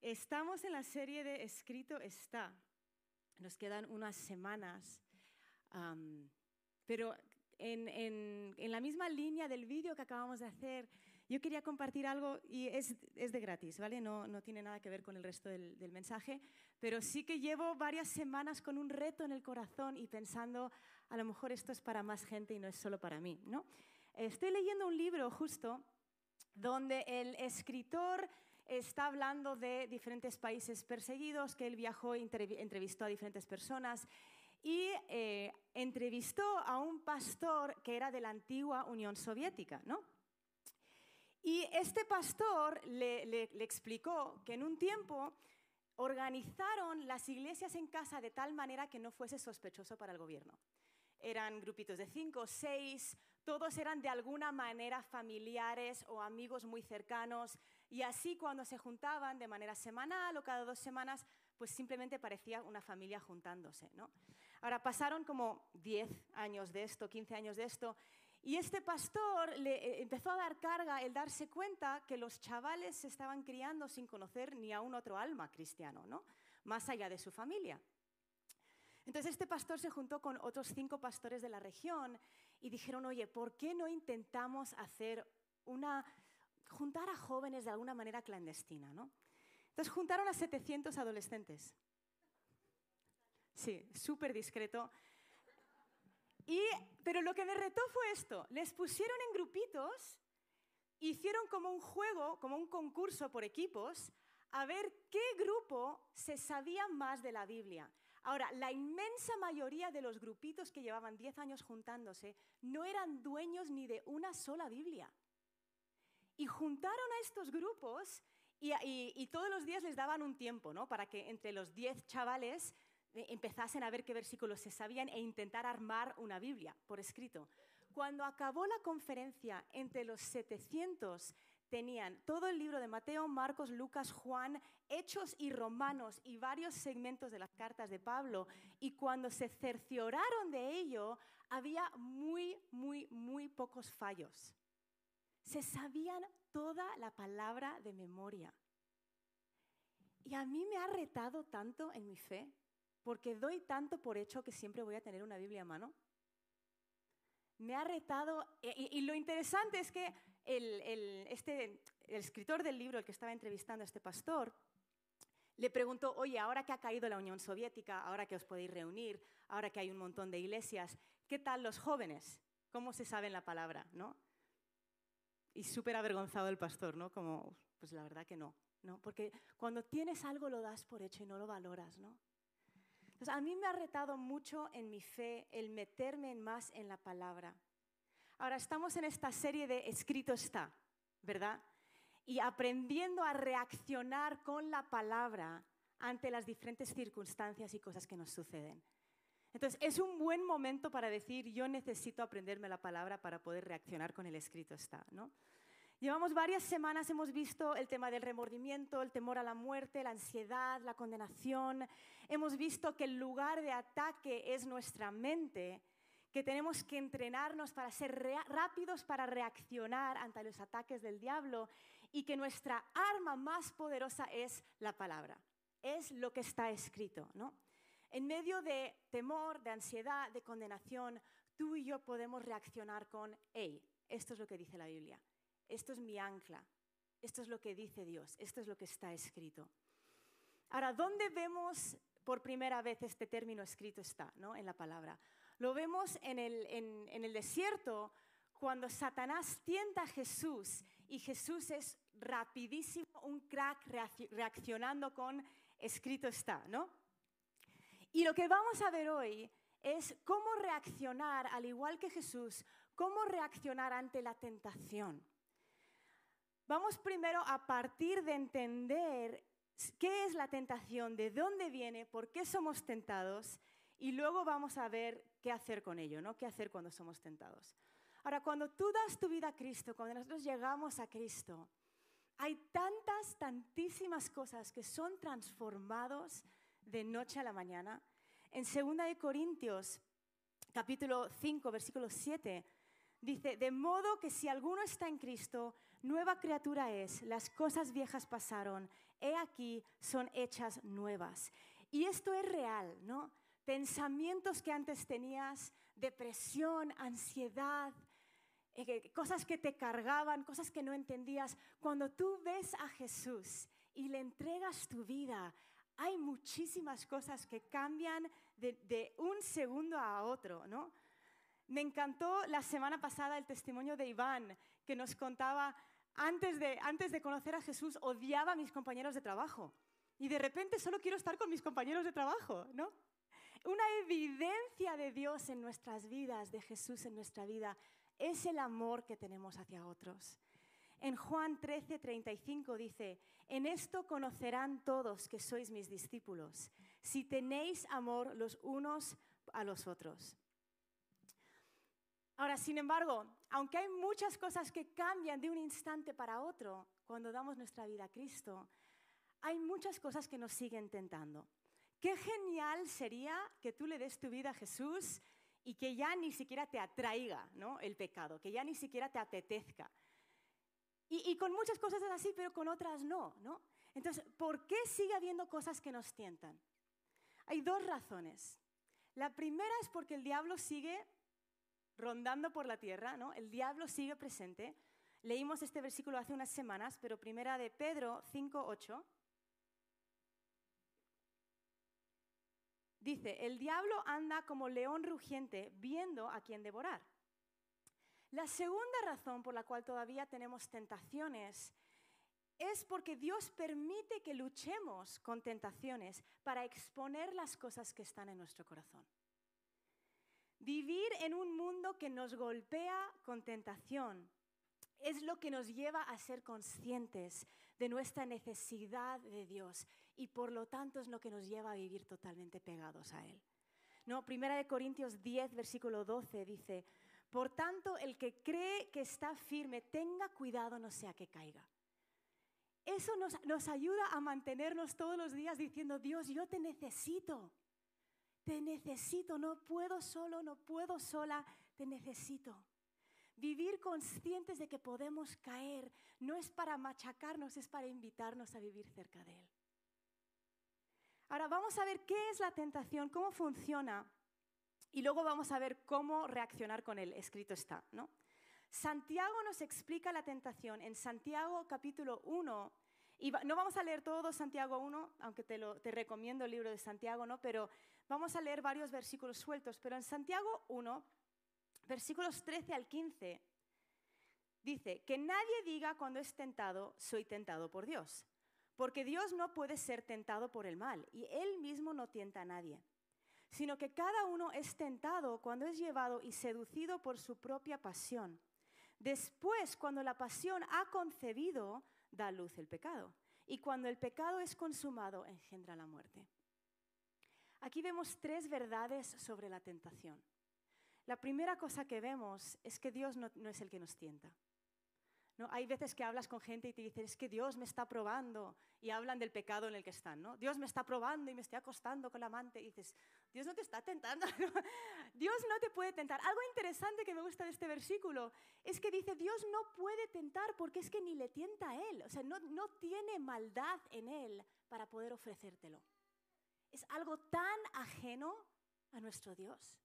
Estamos en la serie de Escrito está. Nos quedan unas semanas, pero en, la misma línea del vídeo que acabamos de hacer, yo quería compartir algo y es, de gratis, ¿vale? No, no, tiene nada que ver con el resto del, del, mensaje, pero sí que llevo varias semanas con un reto en el corazón y pensando, a lo mejor esto es para más gente y no es solo para mí, ¿no? Estoy leyendo un libro justo donde el escritor está hablando de diferentes países perseguidos, que él viajó entrevistó a diferentes personas y eh, entrevistó a un pastor que era de la antigua Unión Soviética, ¿no? Y este pastor le, le explicó que en un tiempo organizaron las iglesias en casa de tal manera que no fuese sospechoso para el gobierno. Eran grupitos de cinco, seis, todos eran de alguna manera familiares o amigos muy cercanos y así cuando se juntaban de manera semanal o cada dos semanas, pues simplemente parecía una familia juntándose. ¿no? Ahora pasaron como 10 años de esto, 15 años de esto, y este pastor le eh, empezó a dar carga el darse cuenta que los chavales se estaban criando sin conocer ni a un otro alma cristiano, ¿no? más allá de su familia. Entonces este pastor se juntó con otros cinco pastores de la región y dijeron, oye, ¿por qué no intentamos hacer una, juntar a jóvenes de alguna manera clandestina? ¿no? Entonces juntaron a 700 adolescentes. Sí, súper discreto. Y, pero lo que me retó fue esto, les pusieron en grupitos, hicieron como un juego, como un concurso por equipos, a ver qué grupo se sabía más de la Biblia. Ahora, la inmensa mayoría de los grupitos que llevaban 10 años juntándose no eran dueños ni de una sola Biblia. Y juntaron a estos grupos y, todos los días les daban un tiempo, ¿no? Para que entre los 10 chavales eh, empezasen a ver qué versículos se sabían e intentar armar una Biblia por escrito. Cuando acabó la conferencia, entre los 700 tenían todo el libro de Mateo, Marcos, Lucas, Juan, Hechos y Romanos y varios segmentos de las cartas de Pablo. Y cuando se cercioraron de ello, había muy, muy, muy pocos fallos. Se sabían toda la palabra de memoria. Y a mí me ha retado tanto en mi fe, porque doy tanto por hecho que siempre voy a tener una Biblia a mano. Me ha retado, y, lo interesante es que este, el, escritor del libro, el que estaba entrevistando a este pastor, le preguntó, oye, ahora que ha caído la Unión Soviética, ahora que os podéis reunir, ahora que hay un montón de iglesias, ¿qué tal los jóvenes? ¿Cómo se saben la palabra? ¿no? Y súper avergonzado el pastor, ¿no? Como, pues la verdad que no, ¿no? Porque cuando tienes algo lo das por hecho y no lo valoras, ¿no? Entonces, a mí me ha retado mucho en mi fe el meterme más en la palabra. Ahora estamos en esta serie de escrito está, ¿verdad? Y aprendiendo a reaccionar con la palabra ante las diferentes circunstancias y cosas que nos suceden. Entonces, es un buen momento para decir, yo necesito aprenderme la palabra para poder reaccionar con el escrito está, ¿no? Llevamos varias semanas, hemos visto el tema del remordimiento, el temor a la muerte, la ansiedad, la condenación. Hemos visto que el lugar de ataque es nuestra mente que tenemos que entrenarnos para ser rápidos para reaccionar ante los ataques del diablo y que nuestra arma más poderosa es la palabra, es lo que está escrito, ¿no? En medio de temor, de ansiedad, de condenación, tú y yo podemos reaccionar con, hey, esto es lo que dice la Biblia, esto es mi ancla, esto es lo que dice Dios, esto es lo que está escrito. Ahora, ¿dónde vemos por primera vez este término escrito está, ¿no? En la palabra. Lo vemos en el, desierto cuando Satanás tienta a Jesús y Jesús es rapidísimo, un crack reaccionando con escrito está, ¿no? Y lo que vamos a ver hoy es cómo reaccionar, al igual que Jesús, cómo reaccionar ante la tentación. Vamos primero a partir de entender qué es la tentación, de dónde viene, por qué somos tentados y luego vamos a ver qué hacer con ello, ¿no? ¿Qué hacer cuando somos tentados? Ahora, cuando tú das tu vida a Cristo, cuando nosotros llegamos a Cristo, hay tantas, tantísimas cosas que son transformados de noche a la mañana. En 2 de Corintios, capítulo 5, versículo 7, dice, de modo que si alguno está en Cristo, nueva criatura es, las cosas viejas pasaron, he aquí son hechas nuevas. Y esto es real, ¿no? Pensamientos que antes tenías, depresión, ansiedad, eh, cosas que te cargaban, cosas que no entendías. Cuando tú ves a Jesús y le entregas tu vida, hay muchísimas cosas que cambian de, un segundo a otro, ¿no? Me encantó la semana pasada el testimonio de Iván, que nos contaba, antes de, antes de conocer a Jesús, odiaba a mis compañeros de trabajo. Y de repente solo quiero estar con mis compañeros de trabajo, ¿no? Una evidencia de Dios en nuestras vidas, de Jesús en nuestra vida, es el amor que tenemos hacia otros. En Juan 13, 35 dice, en esto conocerán todos que sois mis discípulos, si tenéis amor los unos a los otros. Ahora, sin embargo, aunque hay muchas cosas que cambian de un instante para otro cuando damos nuestra vida a Cristo, hay muchas cosas que nos siguen tentando. Qué genial sería que tú le des tu vida a Jesús y que ya ni siquiera te atraiga ¿no? el pecado, que ya ni siquiera te apetezca. Y, con muchas cosas es así, pero con otras no, no. Entonces, ¿por qué sigue habiendo cosas que nos tientan? Hay dos razones. La primera es porque el diablo sigue rondando por la tierra, ¿no? El diablo sigue presente. Leímos este versículo hace unas semanas, pero primera de Pedro 5:8 Dice, el diablo anda como león rugiente viendo a quien devorar. La segunda razón por la cual todavía tenemos tentaciones es porque Dios permite que luchemos con tentaciones para exponer las cosas que están en nuestro corazón. Vivir en un mundo que nos golpea con tentación es lo que nos lleva a ser conscientes de nuestra necesidad de Dios y por lo tanto es lo que nos lleva a vivir totalmente pegados a Él. No, Primera de Corintios 10, versículo 12 dice, por tanto, el que cree que está firme, tenga cuidado no sea que caiga. Eso nos, nos ayuda a mantenernos todos los días diciendo, Dios, yo te necesito, te necesito, no puedo solo, no puedo sola, te necesito. Vivir conscientes de que podemos caer no es para machacarnos, es para invitarnos a vivir cerca de Él. Ahora vamos a ver qué es la tentación, cómo funciona y luego vamos a ver cómo reaccionar con él. Escrito está, ¿no? Santiago nos explica la tentación en Santiago capítulo 1. Y no vamos a leer todo Santiago 1, aunque te, lo, te recomiendo el libro de Santiago, ¿no? Pero vamos a leer varios versículos sueltos. Pero en Santiago 1, versículos 13 al 15, dice, que nadie diga cuando es tentado, soy tentado por Dios. Porque Dios no puede ser tentado por el mal y Él mismo no tienta a nadie, sino que cada uno es tentado cuando es llevado y seducido por su propia pasión. Después, cuando la pasión ha concebido, da luz el pecado. Y cuando el pecado es consumado, engendra la muerte. Aquí vemos tres verdades sobre la tentación. La primera cosa que vemos es que Dios no, no es el que nos tienta. ¿No? Hay veces que hablas con gente y te dicen, es que Dios me está probando, y hablan del pecado en el que están, ¿no? Dios me está probando y me estoy acostando con la amante, y dices, Dios no te está tentando, Dios no te puede tentar. Algo interesante que me gusta de este versículo es que dice, Dios no puede tentar porque es que ni le tienta a Él, o sea, no, no tiene maldad en Él para poder ofrecértelo. Es algo tan ajeno a nuestro Dios.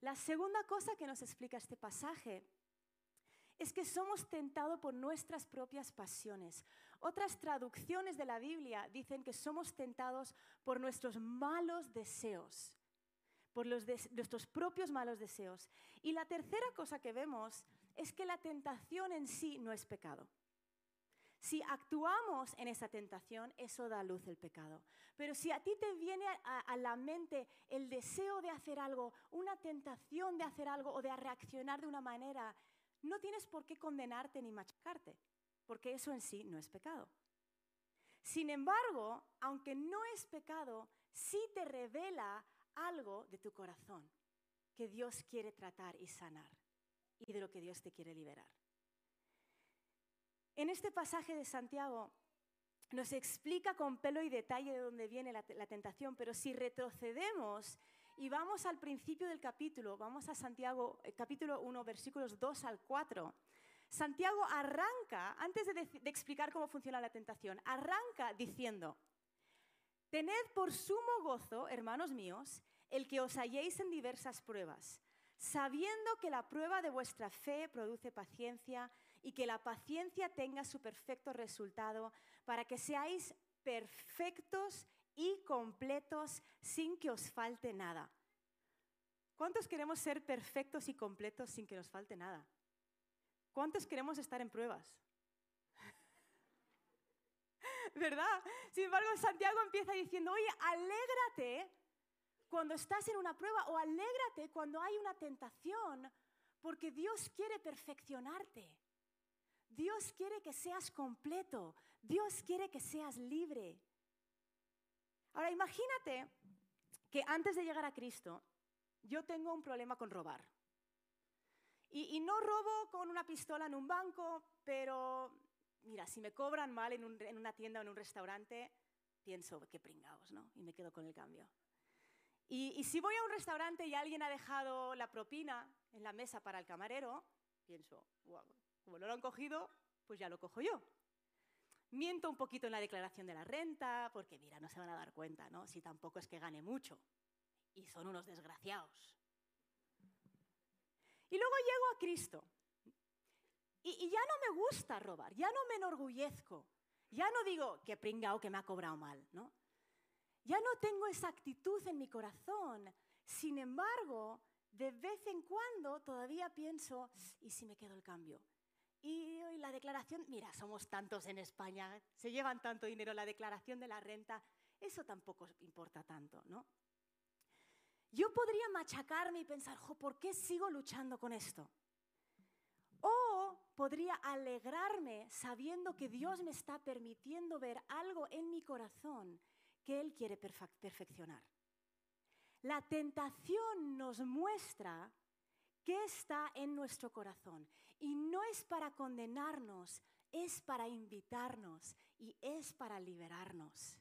La segunda cosa que nos explica este pasaje es que somos tentados por nuestras propias pasiones. Otras traducciones de la Biblia dicen que somos tentados por nuestros malos deseos, por nuestros propios malos deseos. Y la tercera cosa que vemos es que la tentación en sí no es pecado. Si actuamos en esa tentación, eso da luz el pecado. Pero si a ti te viene a, a, la mente el deseo de hacer algo, una tentación de hacer algo o de reaccionar de una manera no tienes por qué condenarte ni machacarte, porque eso en sí no es pecado. Sin embargo, aunque no es pecado, sí te revela algo de tu corazón que Dios quiere tratar y sanar y de lo que Dios te quiere liberar. En este pasaje de Santiago nos explica con pelo y detalle de dónde viene la, la tentación, pero si retrocedemos y vamos al principio del capítulo, vamos a Santiago, eh, capítulo 1, versículos 2 al 4. Santiago arranca, antes de, de explicar cómo funciona la tentación, arranca diciendo, tened por sumo gozo, hermanos míos, el que os halléis en diversas pruebas, sabiendo que la prueba de vuestra fe produce paciencia y que la paciencia tenga su perfecto resultado para que seáis perfectos y completos sin que os falte nada. ¿Cuántos queremos ser perfectos y completos sin que nos falte nada? ¿Cuántos queremos estar en pruebas? ¿Verdad? Sin embargo, Santiago empieza diciendo, oye, alégrate cuando estás en una prueba o alégrate cuando hay una tentación, porque Dios quiere perfeccionarte. Dios quiere que seas completo. Dios quiere que seas libre. Ahora, imagínate que antes de llegar a Cristo, yo tengo un problema con robar. Y, no robo con una pistola en un banco, pero mira, si me cobran mal en, una tienda o en un restaurante, pienso, qué pringaos, ¿no? Y me quedo con el cambio. Y, y, si voy a un restaurante y alguien ha dejado la propina en la mesa para el camarero, pienso, wow, como no lo han cogido, pues ya lo cojo yo. Miento un poquito en la declaración de la renta, porque mira, no se van a dar cuenta, ¿no? Si tampoco es que gane mucho. Y son unos desgraciados. Y luego llego a Cristo. Y, ya no me gusta robar, ya no me enorgullezco. Ya no digo que pringao que me ha cobrado mal, ¿no? Ya no tengo esa actitud en mi corazón. Sin embargo, de vez en cuando todavía pienso, ¿y si me quedo el cambio? Y, la declaración, mira, somos tantos en España, se llevan tanto dinero, la declaración de la renta, eso tampoco importa tanto, ¿no? Yo podría machacarme y pensar, ¿por qué sigo luchando con esto? O podría alegrarme sabiendo que Dios me está permitiendo ver algo en mi corazón que Él quiere perfeccionar. La tentación nos muestra qué está en nuestro corazón. Y no es para condenarnos, es para invitarnos y es para liberarnos.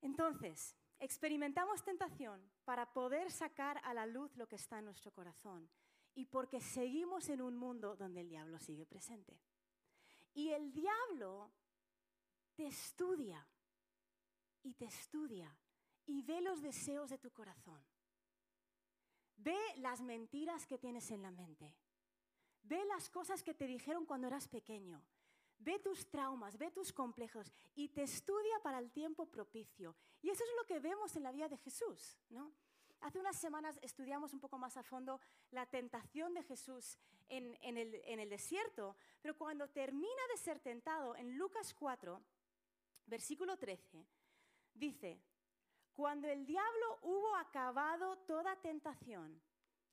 Entonces, experimentamos tentación para poder sacar a la luz lo que está en nuestro corazón y porque seguimos en un mundo donde el diablo sigue presente. Y el diablo te estudia y te estudia y ve los deseos de tu corazón. Ve las mentiras que tienes en la mente. Ve las cosas que te dijeron cuando eras pequeño. Ve tus traumas, ve tus complejos y te estudia para el tiempo propicio. Y eso es lo que vemos en la vida de Jesús, ¿no? Hace unas semanas estudiamos un poco más a fondo la tentación de Jesús en, el, en el desierto, pero cuando termina de ser tentado, en Lucas 4, versículo 13, dice, cuando el diablo hubo acabado toda tentación,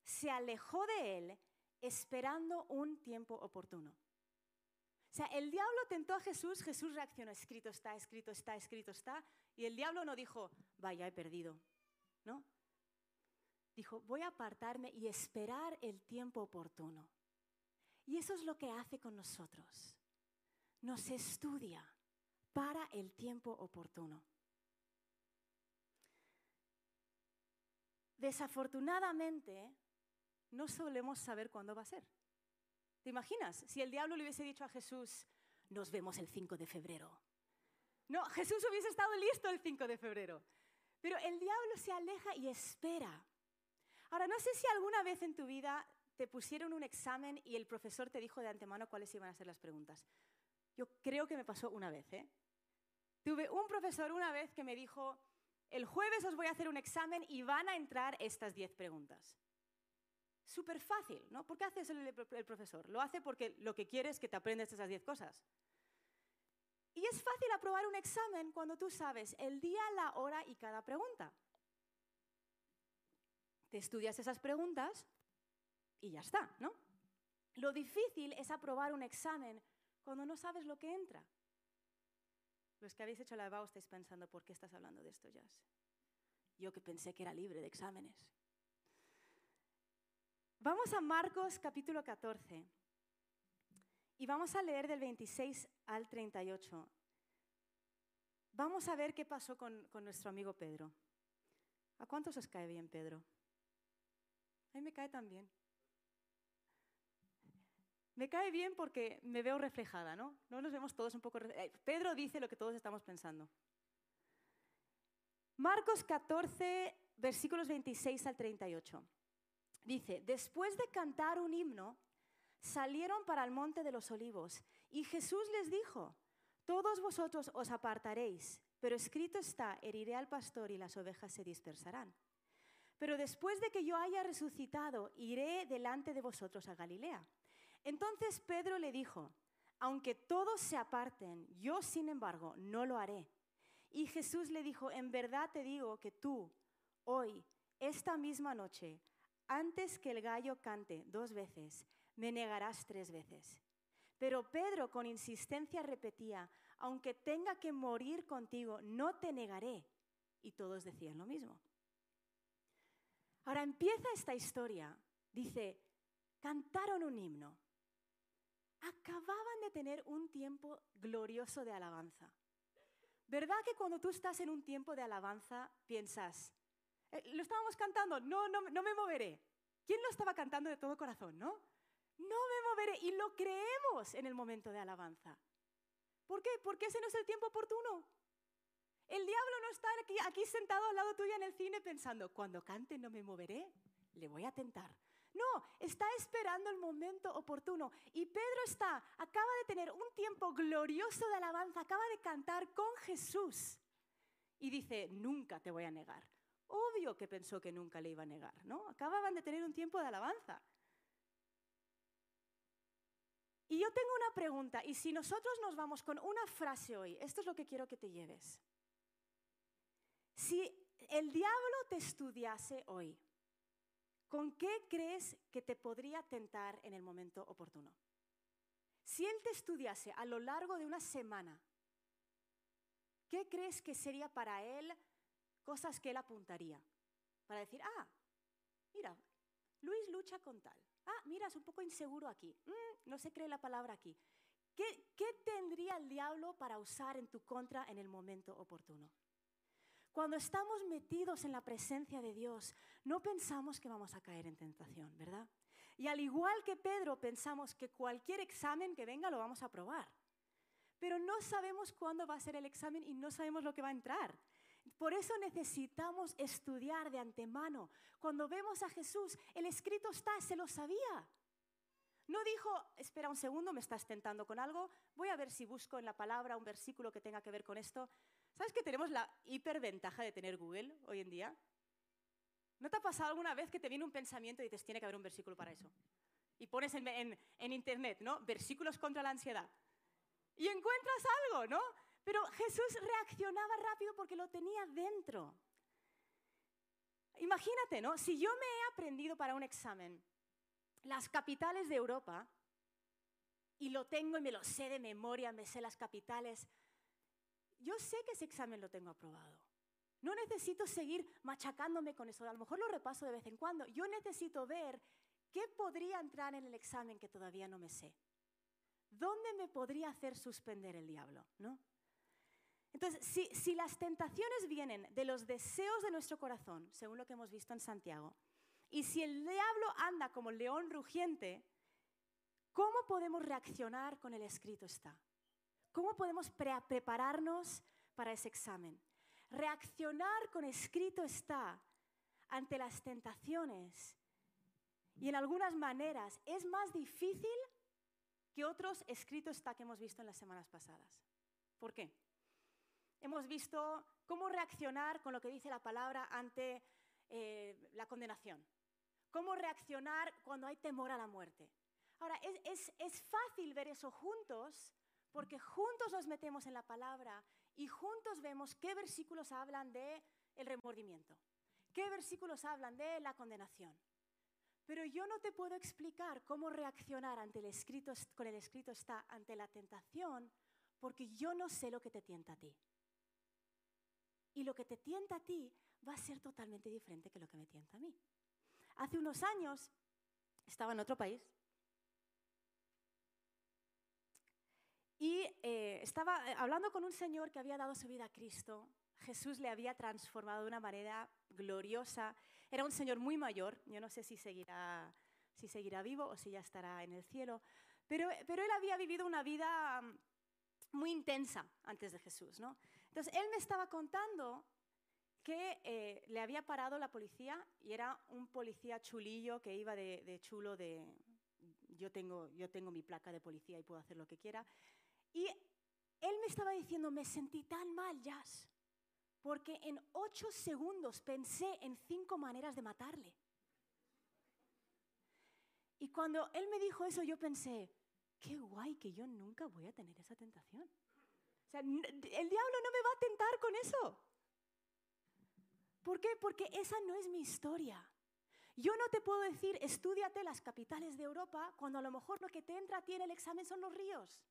se alejó de él esperando un tiempo oportuno. O sea, el diablo tentó a Jesús, Jesús reaccionó, escrito está, escrito está, escrito está, y el diablo no dijo, vaya, he perdido, ¿no? Dijo, voy a apartarme y esperar el tiempo oportuno. Y eso es lo que hace con nosotros. Nos estudia para el tiempo oportuno. Desafortunadamente, no solemos saber cuándo va a ser. ¿Te imaginas? Si el diablo le hubiese dicho a Jesús, nos vemos el 5 de febrero. No, Jesús hubiese estado listo el 5 de febrero. Pero el diablo se aleja y espera. Ahora, no sé si alguna vez en tu vida te pusieron un examen y el profesor te dijo de antemano cuáles iban a ser las preguntas. Yo creo que me pasó una vez. ¿eh? Tuve un profesor una vez que me dijo, el jueves os voy a hacer un examen y van a entrar estas 10 preguntas. Súper fácil, ¿no? ¿Por qué hace eso el, profesor? Lo hace porque lo que quiere es que te aprendas esas 10 cosas. Y es fácil aprobar un examen cuando tú sabes el día, la hora y cada pregunta. Te estudias esas preguntas y ya está, ¿no? Lo difícil es aprobar un examen cuando no sabes lo que entra. Los que habéis hecho la EBAU estáis pensando, ¿por qué estás hablando de esto, Jazz? Yo que pensé que era libre de exámenes. Vamos a Marcos capítulo 14 y vamos a leer del 26 al 38. Vamos a ver qué pasó con, con nuestro amigo Pedro. ¿A cuántos os cae bien Pedro? A mí me cae también. Me cae bien porque me veo reflejada, ¿no? No nos vemos todos un poco... Eh, Pedro dice lo que todos estamos pensando. Marcos 14, versículos 26 al 38. Dice, después de cantar un himno, salieron para el monte de los olivos y Jesús les dijo, todos vosotros os apartaréis, pero escrito está, heriré al pastor y las ovejas se dispersarán. Pero después de que yo haya resucitado, iré delante de vosotros a Galilea. Entonces Pedro le dijo, aunque todos se aparten, yo sin embargo no lo haré. Y Jesús le dijo, en verdad te digo que tú, hoy, esta misma noche, antes que el gallo cante dos veces, me negarás tres veces. Pero Pedro con insistencia repetía, aunque tenga que morir contigo, no te negaré. Y todos decían lo mismo. Ahora empieza esta historia. Dice, cantaron un himno. Acababan de tener un tiempo glorioso de alabanza. ¿Verdad que cuando tú estás en un tiempo de alabanza piensas, eh, lo estábamos cantando, no, no, no me moveré? ¿Quién lo estaba cantando de todo corazón, no? No me moveré y lo creemos en el momento de alabanza. ¿Por qué? Porque ese no es el tiempo oportuno. El diablo no está aquí, aquí sentado al lado tuyo en el cine pensando, cuando cante no me moveré, le voy a tentar. No, está esperando el momento oportuno. Y Pedro está, acaba de tener un tiempo glorioso de alabanza, acaba de cantar con Jesús. Y dice, nunca te voy a negar. Obvio que pensó que nunca le iba a negar, ¿no? Acababan de tener un tiempo de alabanza. Y yo tengo una pregunta, y si nosotros nos vamos con una frase hoy, esto es lo que quiero que te lleves. Si el diablo te estudiase hoy, ¿con qué crees que te podría tentar en el momento oportuno? Si él te estudiase a lo largo de una semana, ¿qué crees que sería para él cosas que él apuntaría? Para decir, ah, mira, Luis lucha con tal. Ah, mira, es un poco inseguro aquí. Mm, no se cree la palabra aquí. ¿Qué, ¿Qué tendría el diablo para usar en tu contra en el momento oportuno? Cuando estamos metidos en la presencia de Dios, no pensamos que vamos a caer en tentación, ¿verdad? Y al igual que Pedro, pensamos que cualquier examen que venga lo vamos a probar. Pero no sabemos cuándo va a ser el examen y no sabemos lo que va a entrar. Por eso necesitamos estudiar de antemano. Cuando vemos a Jesús, el escrito está, se lo sabía. No dijo, espera un segundo, me estás tentando con algo, voy a ver si busco en la palabra un versículo que tenga que ver con esto. ¿Sabes que tenemos la hiperventaja de tener Google hoy en día? ¿No te ha pasado alguna vez que te viene un pensamiento y dices, tiene que haber un versículo para eso? Y pones en, en internet, ¿no? Versículos contra la ansiedad. Y encuentras algo, ¿no? Pero Jesús reaccionaba rápido porque lo tenía dentro. Imagínate, ¿no? Si yo me he aprendido para un examen las capitales de Europa y lo tengo y me lo sé de memoria, me sé las capitales, yo sé que ese examen lo tengo aprobado. No necesito seguir machacándome con eso. A lo mejor lo repaso de vez en cuando. Yo necesito ver qué podría entrar en el examen que todavía no me sé. ¿Dónde me podría hacer suspender el diablo? ¿No? Entonces, si, las tentaciones vienen de los deseos de nuestro corazón, según lo que hemos visto en Santiago, y si el diablo anda como león rugiente, ¿cómo podemos reaccionar con el escrito está? ¿Cómo podemos prepararnos para ese examen? Reaccionar con escrito está ante las tentaciones y en algunas maneras es más difícil que otros escritos está que hemos visto en las semanas pasadas. ¿Por qué? Hemos visto cómo reaccionar con lo que dice la palabra ante eh, la condenación. Cómo reaccionar cuando hay temor a la muerte. Ahora, es, es fácil ver eso juntos porque juntos nos metemos en la palabra y juntos vemos qué versículos hablan de el remordimiento, qué versículos hablan de la condenación. Pero yo no te puedo explicar cómo reaccionar ante el escrito, con el escrito está ante la tentación, porque yo no sé lo que te tienta a ti. Y lo que te tienta a ti va a ser totalmente diferente que lo que me tienta a mí. Hace unos años estaba en otro país Y eh, estaba eh, hablando con un señor que había dado su vida a Cristo. Jesús le había transformado de una manera gloriosa. Era un señor muy mayor. Yo no sé si seguirá, si seguirá vivo o si ya estará en el cielo. Pero, pero él había vivido una vida mm, muy intensa antes de Jesús, ¿no? Entonces, él me estaba contando que eh, le había parado la policía y era un policía chulillo que iba de, de chulo de yo tengo, yo tengo mi placa de policía y puedo hacer lo que quiera. Y él me estaba diciendo, me sentí tan mal, Jazz, porque en ocho segundos pensé en cinco maneras de matarle. Y cuando él me dijo eso, yo pensé, qué guay que yo nunca voy a tener esa tentación. O sea, el diablo no me va a tentar con eso. ¿Por qué? Porque esa no es mi historia. Yo no te puedo decir, estudiate las capitales de Europa, cuando a lo mejor lo que te entra a el examen son los ríos.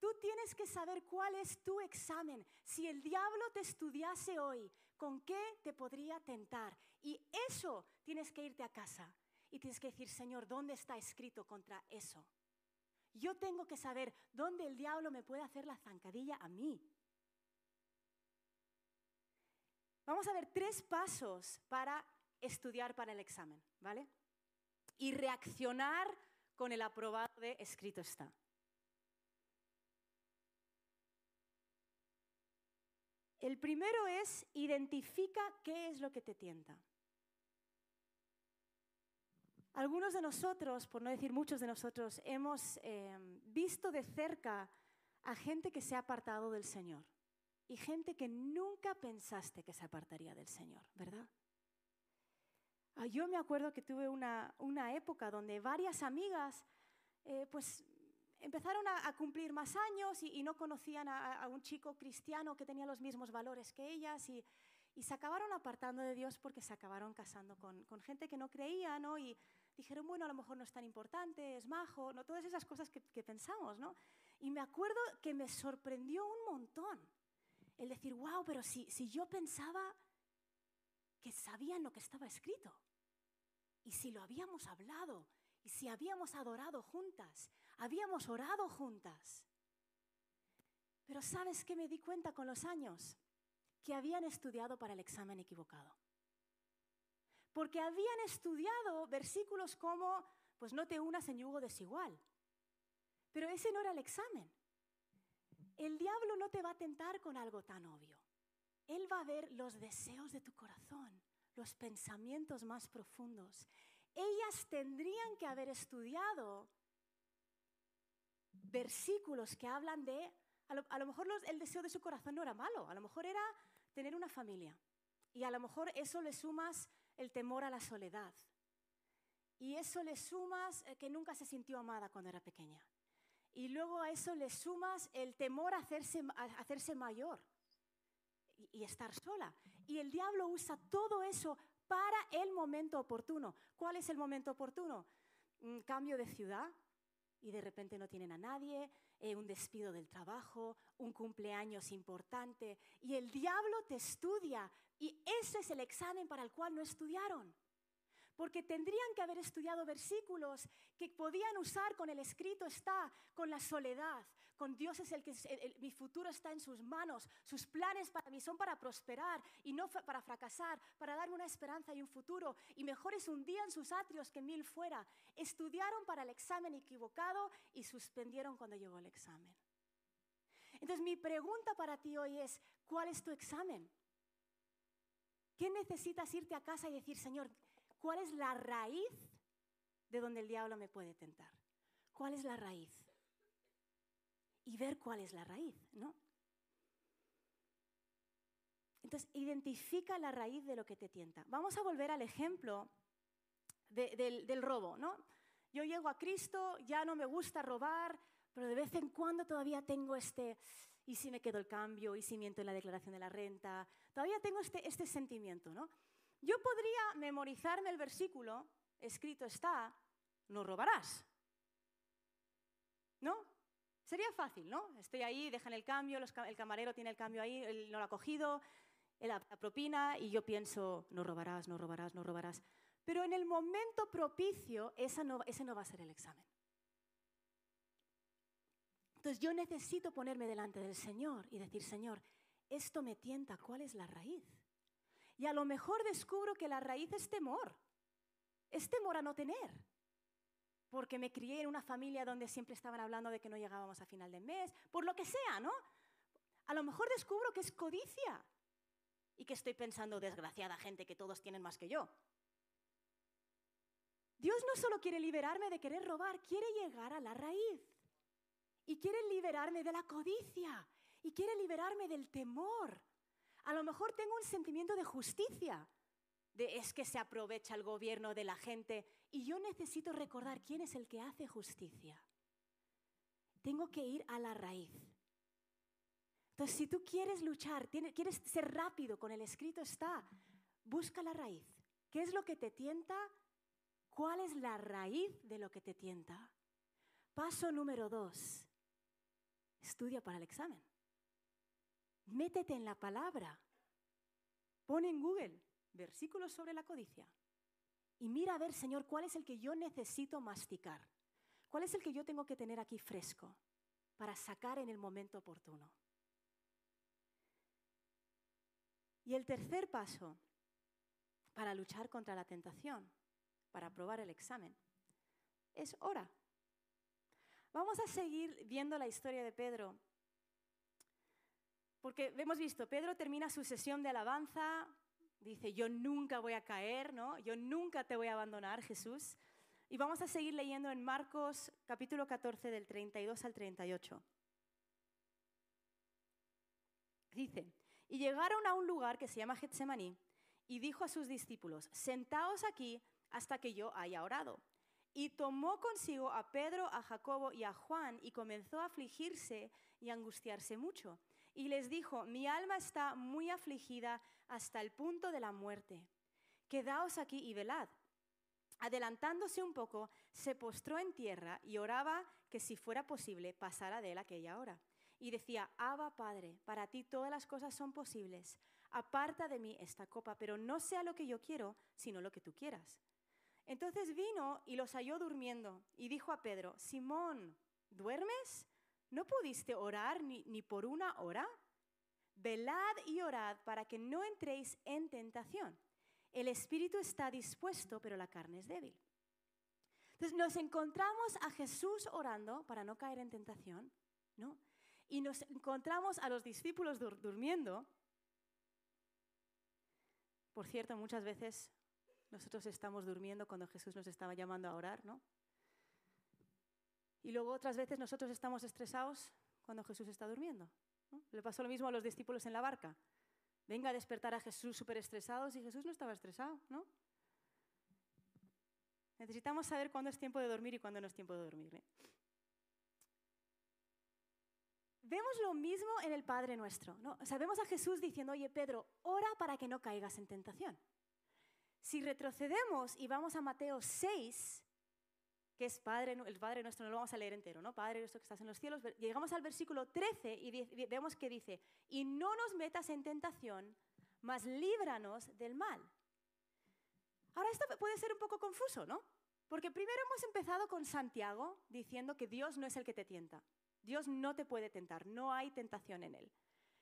Tú tienes que saber cuál es tu examen. Si el diablo te estudiase hoy, ¿con qué te podría tentar? Y eso tienes que irte a casa y tienes que decir, Señor, ¿dónde está escrito contra eso? Yo tengo que saber dónde el diablo me puede hacer la zancadilla a mí. Vamos a ver tres pasos para estudiar para el examen, ¿vale? Y reaccionar con el aprobado de escrito está. El primero es identifica qué es lo que te tienta. Algunos de nosotros, por no decir muchos de nosotros, hemos eh, visto de cerca a gente que se ha apartado del Señor y gente que nunca pensaste que se apartaría del Señor, ¿verdad? Ah, yo me acuerdo que tuve una, época donde varias amigas eh, pues empezaron a, cumplir más años y, no conocían a, un chico cristiano que tenía los mismos valores que ellas y, se acabaron apartando de Dios porque se acabaron casando con, gente que no creía, ¿no? Y dijeron, bueno, a lo mejor no es tan importante, es majo, ¿no? Todas esas cosas que, pensamos, ¿no? Y me acuerdo que me sorprendió un montón el decir, wow, pero si, si yo pensaba que sabían lo que estaba escrito, y si lo habíamos hablado, y si habíamos adorado juntas, habíamos orado juntas. Pero ¿sabes qué me di cuenta con los años? Que habían estudiado para el examen equivocado. Porque habían estudiado versículos como, pues no te unas en yugo desigual. Pero ese no era el examen. El diablo no te va a tentar con algo tan obvio. Él va a ver los deseos de tu corazón, los pensamientos más profundos. Ellas tendrían que haber estudiado versículos que hablan de, a lo, mejor el deseo de su corazón no era malo, a lo mejor era tener una familia. Y a lo mejor eso le sumas el temor a la soledad. Y eso le sumas eh, que nunca se sintió amada cuando era pequeña. Y luego a eso le sumas el temor a hacerse, hacerse mayor y, estar sola. Y el diablo usa todo eso para el momento oportuno. ¿Cuál es el momento oportuno? Un cambio de ciudad, y de repente no tienen a nadie, eh, un despido del trabajo, un cumpleaños importante, y el diablo te estudia, y ese es el examen para el cual no estudiaron. Porque tendrían que haber estudiado versículos que podían usar con el escrito está, con la soledad, con Dios es el que mi futuro está en sus manos, sus planes para mí son para prosperar y no para fracasar, para darme una esperanza y un futuro, y mejor es un día en sus atrios que mil fuera. Estudiaron para el examen equivocado y suspendieron cuando llegó el examen. Entonces mi pregunta para ti hoy es, ¿cuál es tu examen? ¿Qué necesitas irte a casa y decir, Señor, ¿Cuál es la raíz de donde el diablo me puede tentar? ¿Cuál es la raíz? Y ver cuál es la raíz, ¿no? Entonces, identifica la raíz de lo que te tienta. Vamos a volver al ejemplo del, robo, ¿no? Yo llego a Cristo, ya no me gusta robar, pero de vez en cuando todavía tengo este, ¿y si me quedo el cambio? ¿Y si miento en la declaración de la renta? Todavía tengo este, este sentimiento, ¿no? Yo podría memorizarme el versículo, escrito está, no robarás. ¿No? Sería fácil, ¿no? Estoy ahí, dejan el cambio, el camarero tiene el cambio ahí, él no lo ha cogido, él la propina y yo pienso, no robarás, no robarás, no robarás. Pero en el momento propicio, ese no va a ser el examen. Entonces yo necesito ponerme delante del Señor y decir, Señor, esto me tienta, ¿cuál es la raíz? Y a lo mejor descubro que la raíz es temor. Es temor a no tener. Porque me crié en una familia donde siempre estaban hablando de que no llegábamos a final de mes, por lo que sea, ¿no? A lo mejor descubro que es codicia y que estoy pensando, desgraciada gente, que todos tienen más que yo. Dios no solo quiere liberarme de querer robar, quiere llegar a la raíz. Y quiere liberarme de la codicia. Y quiere liberarme del temor. A lo mejor tengo un sentimiento de justicia, de es que se aprovecha el gobierno de la gente y yo necesito recordar quién es el que hace justicia. Tengo que ir a la raíz. Entonces, si tú quieres luchar, quieres ser rápido con el escrito, está, busca la raíz. ¿Qué es lo que te tienta? ¿Cuál es la raíz de lo que te tienta? Paso número dos, estudia para el examen. Métete en la palabra. Pon en Google versículos sobre la codicia y mira a ver, Señor, cuál es el que yo necesito masticar. ¿Cuál es el que yo tengo que tener aquí fresco para sacar en el momento oportuno? Y el tercer paso para luchar contra la tentación, para aprobar el examen, es ora. Vamos a seguir viendo la historia de Pedro porque hemos visto, Pedro termina su sesión de alabanza, dice, yo nunca voy a caer, ¿no? Yo nunca te voy a abandonar, Jesús. Y vamos a seguir leyendo en Marcos capítulo 14 del 32 al 38. Dice, y llegaron a un lugar que se llama Getsemaní y dijo a sus discípulos, sentaos aquí hasta que yo haya orado. Y tomó consigo a Pedro, a Jacobo y a Juan y comenzó a afligirse y angustiarse mucho y les dijo, mi alma está muy afligida hasta el punto de la muerte. Quedaos aquí y velad. Adelantándose un poco, se postró en tierra y oraba que si fuera posible pasara de él aquella hora. Y decía, Abba Padre, para ti todas las cosas son posibles. Aparta de mí esta copa, pero no sea lo que yo quiero, sino lo que tú quieras. Entonces vino y los halló durmiendo y dijo a Pedro, Simón, ¿duermes? ¿No pudiste orar ni, por una hora? Velad y orad para que no entréis en tentación. El espíritu está dispuesto, pero la carne es débil. Entonces nos encontramos a Jesús orando para no caer en tentación, ¿no? Y nos encontramos a los discípulos durmiendo. Por cierto, muchas veces nosotros estamos durmiendo cuando Jesús nos estaba llamando a orar, ¿no? Y luego otras veces nosotros estamos estresados cuando Jesús está durmiendo. Le pasó lo mismo a los discípulos en la barca. Venga a despertar a Jesús súper estresados y Jesús no estaba estresado, ¿no? Necesitamos saber cuándo es tiempo de dormir y cuándo no es tiempo de dormir. ¿eh? Vemos lo mismo en el Padre nuestro. ¿no? Vemos a Jesús diciendo, oye Pedro, ora para que no caigas en tentación. Si retrocedemos y vamos a Mateo 6, que es Padre, el Padre nuestro, no lo vamos a leer entero, ¿no? Padre nuestro que estás en los cielos. Llegamos al versículo 13 y vemos que dice, y no nos metas en tentación, mas líbranos del mal. Ahora esto puede ser un poco confuso, ¿no? Porque primero hemos empezado con Santiago diciendo que Dios no es el que te tienta. Dios no te puede tentar, no hay tentación en él.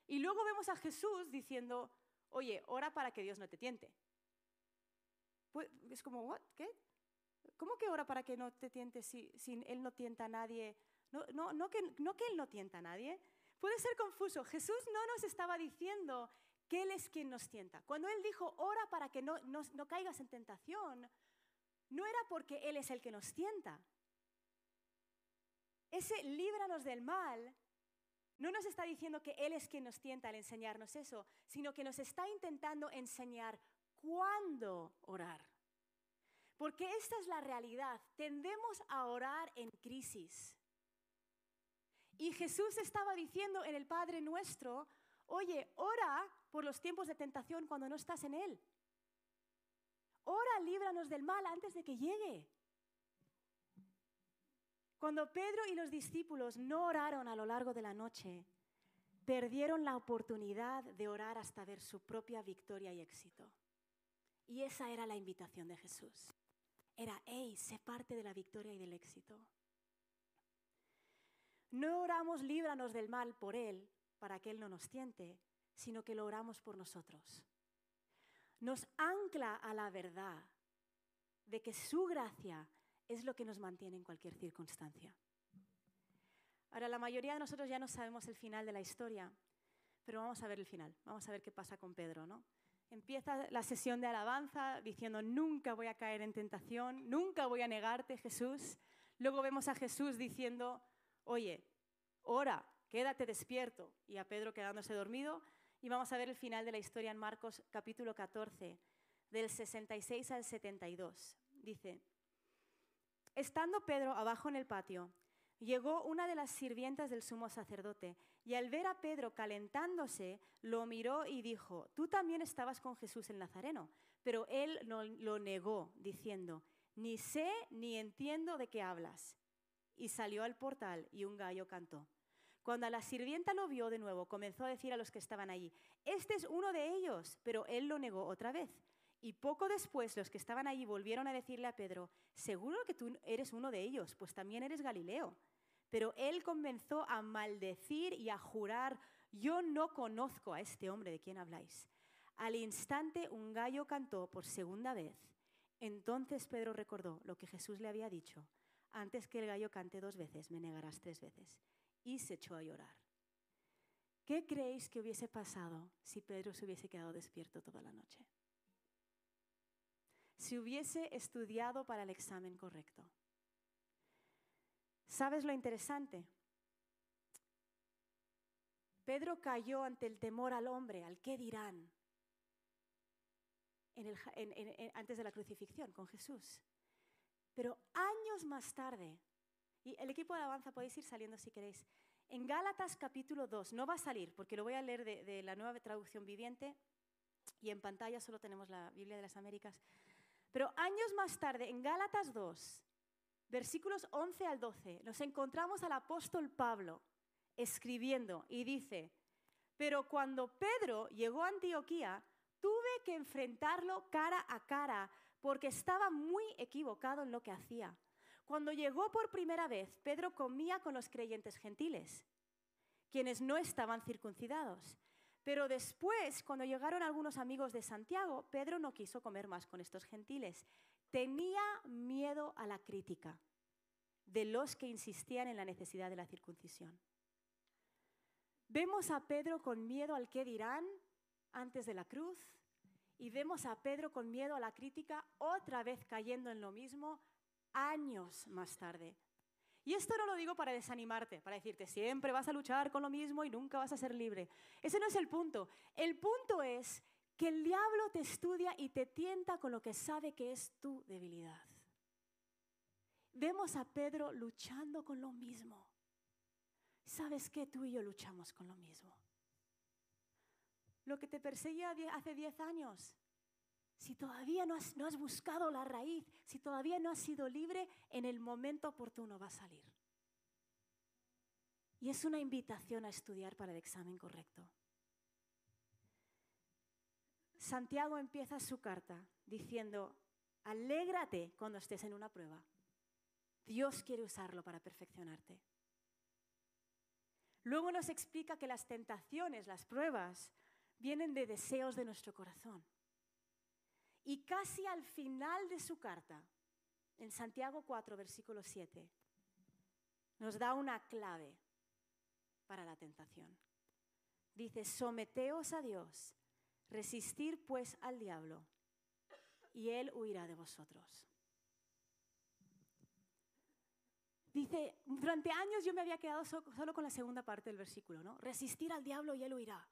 Y luego vemos a Jesús diciendo, oye, ora para que Dios no te tiente. Es como, ¿what? ¿Qué? ¿Cómo que ora para que no te tientes si, Él no tienta a nadie? No, no, no, que, no que Él no tienta a nadie. Puede ser confuso. Jesús no nos estaba diciendo que Él es quien nos tienta. Cuando Él dijo, ora para que no, no, no caigas en tentación, no era porque Él es el que nos tienta. Ese líbranos del mal no nos está diciendo que Él es quien nos tienta al enseñarnos eso, sino que nos está intentando enseñar cuándo orar. Porque esta es la realidad. Tendemos a orar en crisis. Y Jesús estaba diciendo en el Padre nuestro, oye, ora por los tiempos de tentación cuando no estás en Él. Ora, líbranos del mal antes de que llegue. Cuando Pedro y los discípulos no oraron a lo largo de la noche, perdieron la oportunidad de orar hasta ver su propia victoria y éxito. Y esa era la invitación de Jesús era, hey, sé parte de la victoria y del éxito. No oramos líbranos del mal por Él, para que Él no nos tiente, sino que lo oramos por nosotros. Nos ancla a la verdad de que su gracia es lo que nos mantiene en cualquier circunstancia. Ahora, la mayoría de nosotros ya no sabemos el final de la historia, pero vamos a ver el final, vamos a ver qué pasa con Pedro, ¿no? Empieza la sesión de alabanza diciendo, nunca voy a caer en tentación, nunca voy a negarte, Jesús. Luego vemos a Jesús diciendo, oye, ora, quédate despierto. Y a Pedro quedándose dormido. Y vamos a ver el final de la historia en Marcos capítulo 14, del 66 al 72. Dice, estando Pedro abajo en el patio, llegó una de las sirvientas del sumo sacerdote y al ver a Pedro calentándose, lo miró y dijo, tú también estabas con Jesús el Nazareno. Pero él lo negó, diciendo, ni sé ni entiendo de qué hablas. Y salió al portal y un gallo cantó. Cuando la sirvienta lo vio de nuevo, comenzó a decir a los que estaban allí, este es uno de ellos, pero él lo negó otra vez. Y poco después los que estaban allí volvieron a decirle a Pedro, seguro que tú eres uno de ellos, pues también eres Galileo. Pero él comenzó a maldecir y a jurar, yo no conozco a este hombre de quien habláis. Al instante un gallo cantó por segunda vez. Entonces Pedro recordó lo que Jesús le había dicho, antes que el gallo cante dos veces, me negarás tres veces. Y se echó a llorar. ¿Qué creéis que hubiese pasado si Pedro se hubiese quedado despierto toda la noche? Si hubiese estudiado para el examen correcto. ¿Sabes lo interesante? Pedro cayó ante el temor al hombre, al qué dirán, antes de la crucifixión con Jesús. Pero años más tarde, y el equipo de Avanza podéis ir saliendo si queréis, en Gálatas capítulo 2, no va a salir porque lo voy a leer de, de la nueva traducción viviente y en pantalla solo tenemos la Biblia de las Américas, pero años más tarde, en Gálatas 2, versículos 11 al 12, nos encontramos al apóstol Pablo escribiendo y dice, pero cuando Pedro llegó a Antioquía, tuve que enfrentarlo cara a cara porque estaba muy equivocado en lo que hacía. Cuando llegó por primera vez, Pedro comía con los creyentes gentiles, quienes no estaban circuncidados. Pero después, cuando llegaron algunos amigos de Santiago, Pedro no quiso comer más con estos gentiles. Tenía miedo a la crítica de los que insistían en la necesidad de la circuncisión. Vemos a Pedro con miedo al qué dirán antes de la cruz y vemos a Pedro con miedo a la crítica otra vez cayendo en lo mismo años más tarde. Y esto no lo digo para desanimarte, para decirte siempre vas a luchar con lo mismo y nunca vas a ser libre. Ese no es el punto. El punto es que el diablo te estudia y te tienta con lo que sabe que es tu debilidad. Vemos a Pedro luchando con lo mismo. ¿Sabes qué? Tú y yo luchamos con lo mismo. Lo que te perseguía hace 10 años, si todavía no has, no has buscado la raíz, si todavía no has sido libre, en el momento oportuno va a salir. Y es una invitación a estudiar para el examen correcto. Santiago empieza su carta diciendo, alégrate cuando estés en una prueba. Dios quiere usarlo para perfeccionarte. Luego nos explica que las tentaciones, las pruebas, vienen de deseos de nuestro corazón. Y casi al final de su carta, en Santiago 4, versículo 7, nos da una clave para la tentación. Dice, someteos a Dios, resistir pues al diablo, y él huirá de vosotros. Dice, durante años yo me había quedado solo con la segunda parte del versículo, ¿no? Resistir al diablo y él huirá.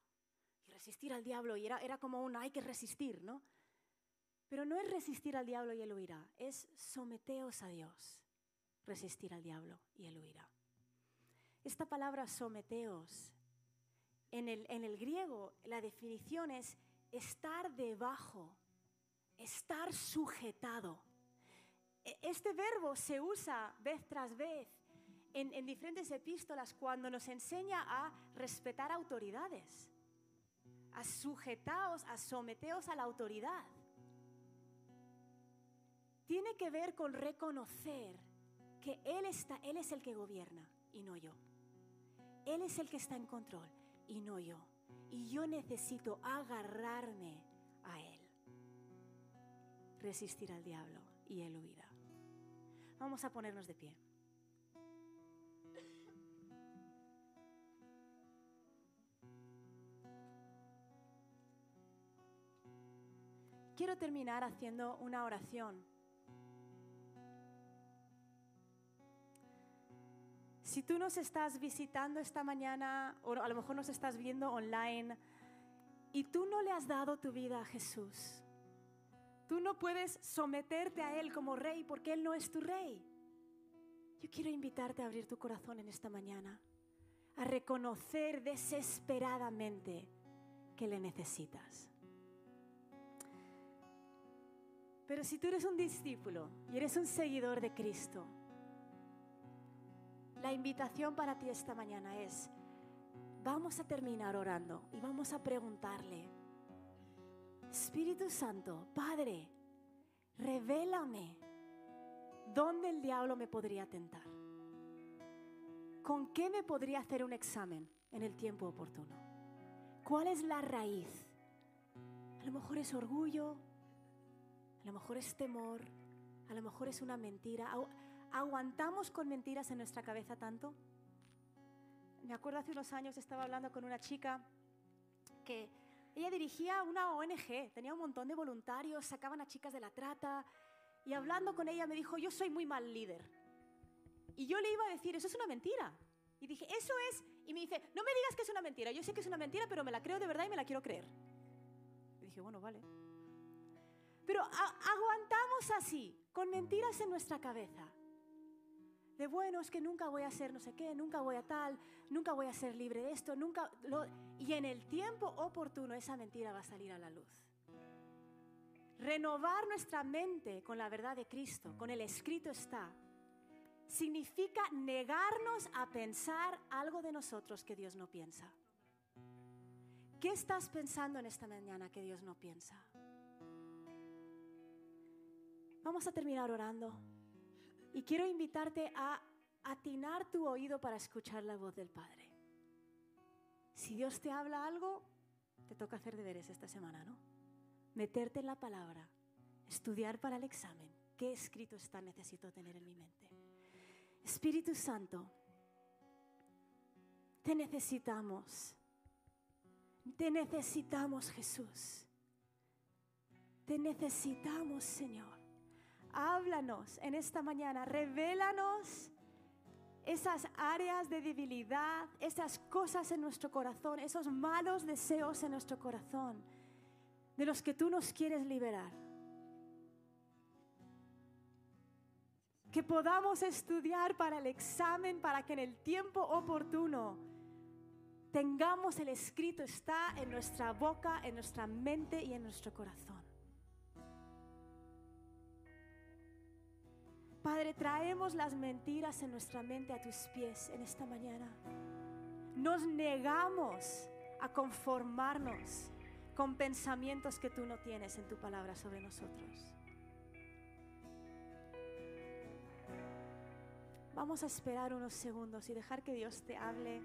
Y resistir al diablo, y era, era como un hay que resistir, ¿no? Pero no es resistir al diablo y él huirá, es someteos a Dios, resistir al diablo y él huirá. Esta palabra someteos, en el, en el griego la definición es estar debajo, estar sujetado. E, este verbo se usa vez tras vez en, diferentes epístolas cuando nos enseña a respetar autoridades, a sujetaos, a someteos a la autoridad. Tiene que ver con reconocer que Él, está, Él es el que gobierna y no yo. Él es el que está en control y no yo. Y yo necesito agarrarme a Él. Resistir al diablo y Él huirá. Vamos a ponernos de pie. Quiero terminar haciendo una oración. Si tú nos estás visitando esta mañana o a lo mejor nos estás viendo online y tú no le has dado tu vida a Jesús, tú no puedes someterte a Él como rey porque Él no es tu rey. Yo quiero invitarte a abrir tu corazón en esta mañana, a reconocer desesperadamente que le necesitas. Pero si tú eres un discípulo y eres un seguidor de Cristo, la invitación para ti esta mañana es, vamos a terminar orando y vamos a preguntarle, Espíritu Santo, Padre, revélame dónde el diablo me podría tentar. ¿Con qué me podría hacer un examen en el tiempo oportuno? ¿Cuál es la raíz? A lo mejor es orgullo, a lo mejor es temor, a lo mejor es una mentira. ¿Aguantamos con mentiras en nuestra cabeza tanto? Me acuerdo hace unos años estaba hablando con una chica que ella dirigía una ONG, tenía un montón de voluntarios, sacaban a chicas de la trata y hablando con ella me dijo, yo soy muy mal líder. Y yo le iba a decir, eso es una mentira. Y dije, eso es, y me dice, no me digas que es una mentira, yo sé que es una mentira, pero me la creo de verdad y me la quiero creer. Y dije, bueno, vale. Pero aguantamos así, con mentiras en nuestra cabeza. De bueno, es que nunca voy a ser no sé qué, nunca voy a tal, nunca voy a ser libre de esto, nunca... Y en el tiempo oportuno esa mentira va a salir a la luz. Renovar nuestra mente con la verdad de Cristo, con el escrito está, significa negarnos a pensar algo de nosotros que Dios no piensa. ¿Qué estás pensando en esta mañana que Dios no piensa? Vamos a terminar orando. Y quiero invitarte a atinar tu oído para escuchar la voz del Padre. Si Dios te habla algo, te toca hacer deberes esta semana, ¿no? Meterte en la palabra, estudiar para el examen. ¿Qué escrito está necesito tener en mi mente? Espíritu Santo, te necesitamos. Te necesitamos, Jesús. Te necesitamos, Señor háblanos en esta mañana, revélanos esas áreas de debilidad, esas cosas en nuestro corazón, esos malos deseos en nuestro corazón, de los que tú nos quieres liberar. Que podamos estudiar para el examen, para que en el tiempo oportuno tengamos el escrito, está en nuestra boca, en nuestra mente y en nuestro corazón. Padre, traemos las mentiras en nuestra mente a tus pies en esta mañana. Nos negamos a conformarnos con pensamientos que tú no tienes en tu palabra sobre nosotros. Vamos a esperar unos segundos y dejar que Dios te hable